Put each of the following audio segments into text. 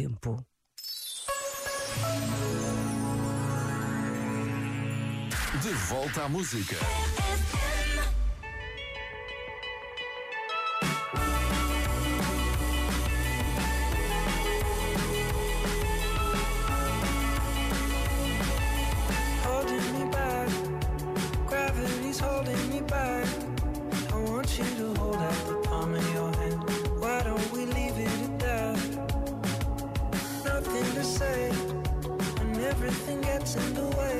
tempo. De volta à música. Everything gets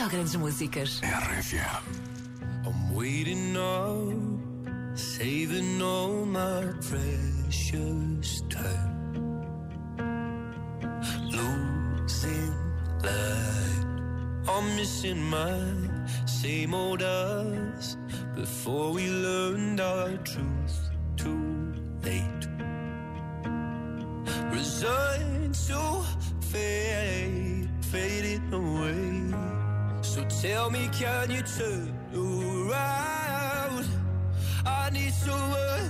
Só grandes músicas. RFM. I'm waiting up, saving all my precious time. Losing light, I'm missing my same old us. Before we learned our truth, too late. Resigned tell me, can you turn around? I need someone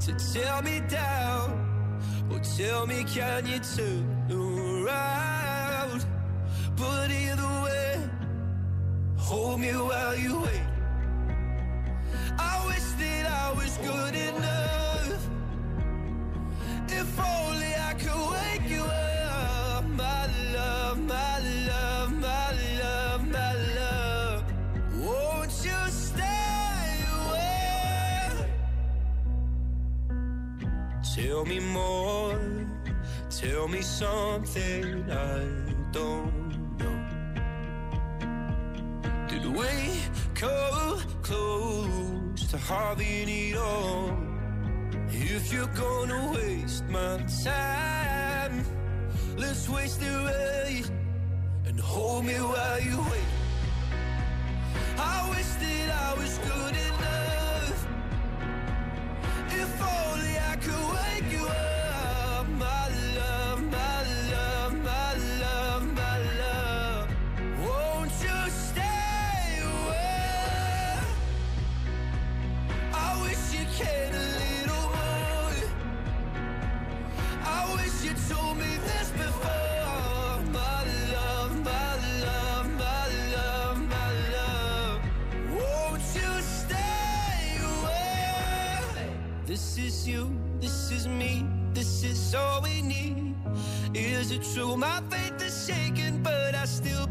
to tear me down. Or tell me, can you turn around? But either way, hold me while you wait. I wish Tell me more, tell me something I don't know. Did we come close to having it all? If you're gonna waste my time, let's waste it right This is you, this is me, this is all we need. Is it true? My faith is shaken, but I still